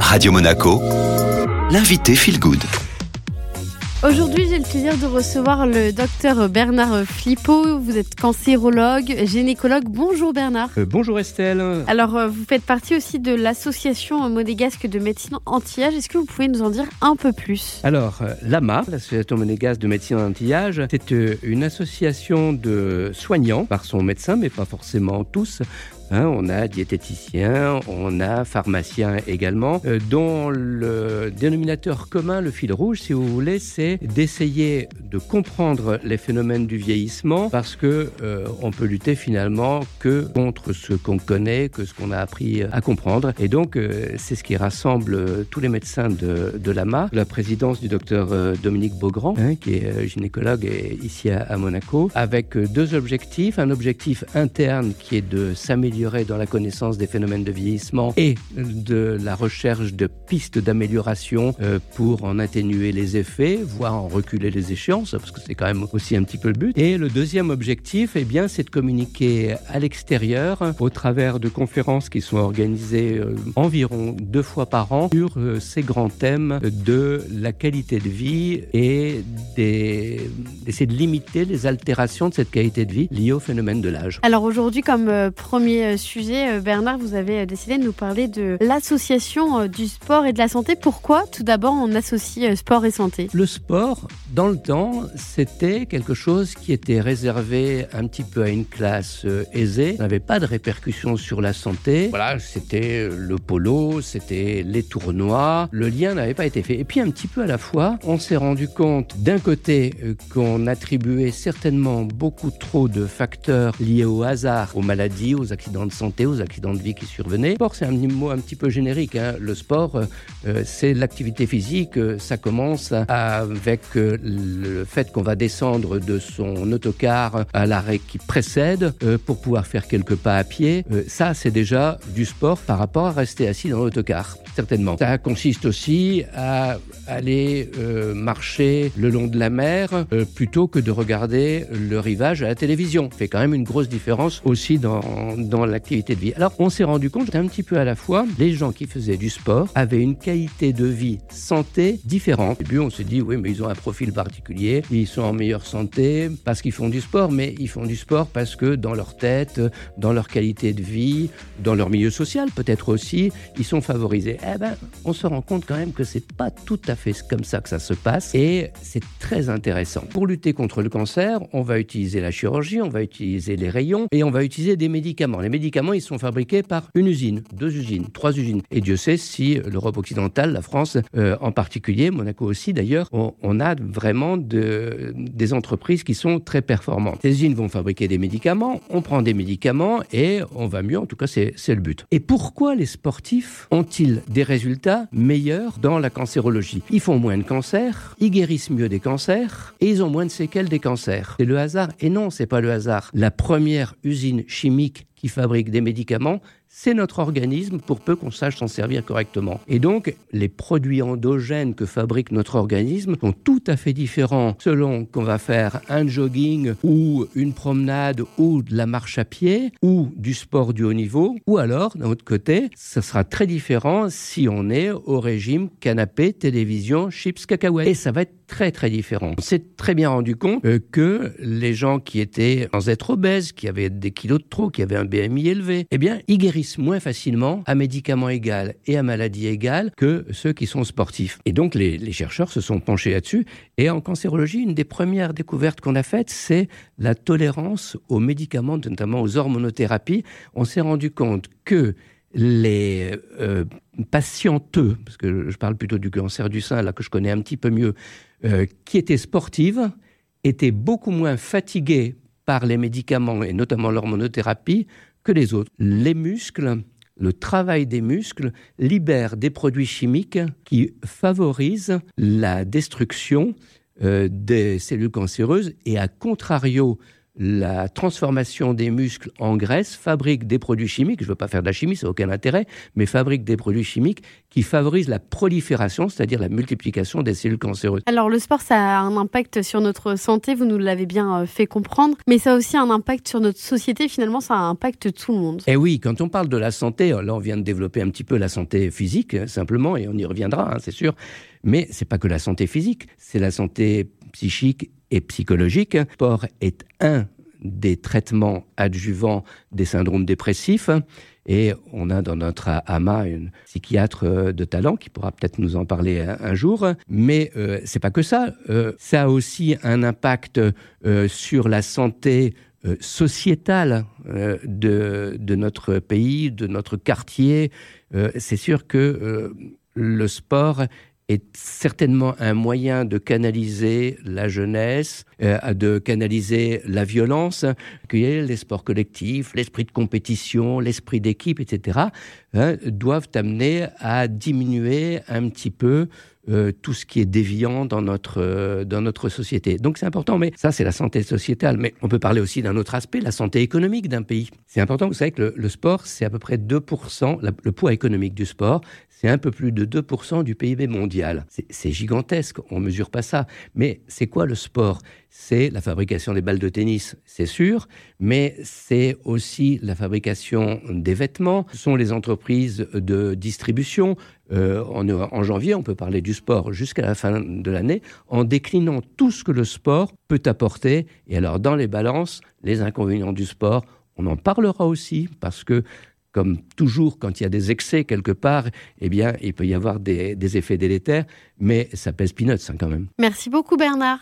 Radio Monaco, l'invité Feel Good. Aujourd'hui, j'ai le plaisir de recevoir le docteur Bernard Flippo. Vous êtes cancérologue, gynécologue. Bonjour Bernard. Euh, bonjour Estelle. Alors, euh, vous faites partie aussi de l'association monégasque de médecine anti-âge. Est-ce que vous pouvez nous en dire un peu plus? Alors, euh, l'AMA, l'association monégasque de médecine anti-âge, c'est une association de soignants par son médecin, mais pas forcément tous, Hein, on a diététicien, on a pharmacien également, euh, dont le dénominateur commun, le fil rouge, si vous voulez, c'est d'essayer de comprendre les phénomènes du vieillissement parce que euh, on peut lutter finalement que contre ce qu'on connaît, que ce qu'on a appris à comprendre. Et donc, euh, c'est ce qui rassemble tous les médecins de, de l'AMA, la présidence du docteur Dominique Beaugrand, hein, qui est gynécologue et ici à, à Monaco, avec deux objectifs. Un objectif interne qui est de s'améliorer dans la connaissance des phénomènes de vieillissement et de la recherche de pistes d'amélioration euh, pour en atténuer les effets, voire en reculer les échéances, parce que c'est quand même aussi un petit peu le but. Et le deuxième objectif, eh bien, c'est de communiquer à l'extérieur au travers de conférences qui sont organisées euh, environ deux fois par an sur euh, ces grands thèmes de la qualité de vie et d'essayer de limiter les altérations de cette qualité de vie liées au phénomène de l'âge. Alors aujourd'hui, comme premier euh, sujet, euh, Bernard, vous avez euh, décidé de nous parler de l'association du sport et de la santé. Pourquoi tout d'abord on associe sport et santé? Le sport, dans le temps, c'était quelque chose qui était réservé un petit peu à une classe aisée, n'avait pas de répercussions sur la santé. Voilà, c'était le polo, c'était les tournois, le lien n'avait pas été fait. Et puis un petit peu à la fois, on s'est rendu compte d'un côté qu'on attribuait certainement beaucoup trop de facteurs liés au hasard, aux maladies, aux accidents de santé, aux accidents de vie qui survenaient. Sport, c'est un mot un petit peu générique. Hein. Le sport, euh, euh, c'est l'activité physique. Ça commence avec euh, le fait qu'on va descendre de son autocar à l'arrêt qui précède pour pouvoir faire quelques pas à pied. ça, c'est déjà du sport par rapport à rester assis dans l'autocar, certainement. Ça consiste aussi à aller marcher le long de la mer plutôt que de regarder le rivage à la télévision. Ça fait quand même une grosse différence aussi dans, dans l'activité de vie. Alors on s'est rendu compte un petit peu à la fois, les gens qui faisaient du sport avaient une qualité de vie santé différente. Au début on s'est dit oui mais ils ont un profil particulier, ils sont en meilleure santé parce qu'ils font du sport, mais ils font du sport parce que dans leur tête, dans leur qualité de vie, dans leur milieu social peut-être aussi, ils sont favorisés. Eh ben on se rend compte quand même que c'est pas tout à fait comme ça que ça se passe et c'est très intéressant. Pour lutter contre le cancer, on va utiliser la chirurgie, on va utiliser les rayons et on va utiliser des médicaments. Les médicaments, ils sont fabriqués par une usine, deux usines, trois usines. Et Dieu sait si l'Europe occidentale, la France euh, en particulier, Monaco aussi d'ailleurs, on, a vraiment de, des entreprises qui sont très performantes. Ces usines vont fabriquer des médicaments, on prend des médicaments et on va mieux, en tout cas c'est le but. Et pourquoi les sportifs ont-ils des résultats meilleurs dans la cancérologie? Ils font moins de cancers, ils guérissent mieux des cancers et ils ont moins de séquelles des cancers. C'est le hasard Et non, c'est pas le hasard. La première usine chimique qui fabrique des médicaments, c'est notre organisme pour peu qu'on sache s'en servir correctement. Et donc, les produits endogènes que fabrique notre organisme sont tout à fait différents selon qu'on va faire un jogging ou une promenade ou de la marche à pied ou du sport du haut niveau. Ou alors, d'un autre côté, ce sera très différent si on est au régime canapé, télévision, chips, cacahuètes. Et ça va être très très différent. On s'est très bien rendu compte euh, que les gens qui étaient sans être obèses, qui avaient des kilos de trop, qui avaient un BMI élevé, eh bien, ils moins facilement à médicaments égal et à maladie égale que ceux qui sont sportifs. Et donc, les, les chercheurs se sont penchés là-dessus. Et en cancérologie, une des premières découvertes qu'on a faites, c'est la tolérance aux médicaments, notamment aux hormonothérapies. On s'est rendu compte que les euh, patienteux, parce que je parle plutôt du cancer du sein, là que je connais un petit peu mieux, euh, qui étaient sportives, étaient beaucoup moins fatiguées par les médicaments et notamment l'hormonothérapie les autres. Les muscles, le travail des muscles libère des produits chimiques qui favorisent la destruction euh, des cellules cancéreuses et à contrario la transformation des muscles en graisse fabrique des produits chimiques, je ne veux pas faire de la chimie, ça n'a aucun intérêt, mais fabrique des produits chimiques qui favorisent la prolifération, c'est-à-dire la multiplication des cellules cancéreuses. Alors le sport, ça a un impact sur notre santé, vous nous l'avez bien euh, fait comprendre, mais ça a aussi un impact sur notre société, finalement ça impacte tout le monde. Eh oui, quand on parle de la santé, là on vient de développer un petit peu la santé physique, hein, simplement, et on y reviendra, hein, c'est sûr, mais c'est pas que la santé physique, c'est la santé psychique et psychologique. Le sport est un des traitements adjuvants des syndromes dépressifs. Et on a dans notre AMA une psychiatre euh, de talent qui pourra peut-être nous en parler un, jour. Mais euh, c'est pas que ça. Euh, ça a aussi un impact euh, sur la santé sociétale de, de, notre pays, de notre quartier. c'est sûr que le sport est certainement un moyen de canaliser la jeunesse, euh, de canaliser la violence, que les sports collectifs, l'esprit de compétition, l'esprit d'équipe, etc., hein, doivent amener à diminuer un petit peu euh, tout ce qui est déviant dans notre, euh, dans notre société. Donc c'est important, mais ça c'est la santé sociétale. Mais on peut parler aussi d'un autre aspect, la santé économique d'un pays. C'est important, vous savez que le, sport, c'est à peu près 2%, le poids économique du sport, c'est un peu plus de 2% du PIB mondial. C'est gigantesque, on ne mesure pas ça. Mais c'est quoi le sport? C'est la fabrication des balles de tennis, c'est sûr, mais c'est aussi la fabrication des vêtements, ce sont les entreprises de distribution. Euh, en, janvier, on peut parler du sport jusqu'à la fin de l'année, en déclinant tout ce que le sport peut apporter. Et alors, dans les balances, les inconvénients du sport, on en parlera aussi parce que comme toujours, quand il y a des excès quelque part, eh bien, il peut y avoir des, effets délétères, mais ça pèse peanuts hein, quand même. Merci beaucoup Bernard.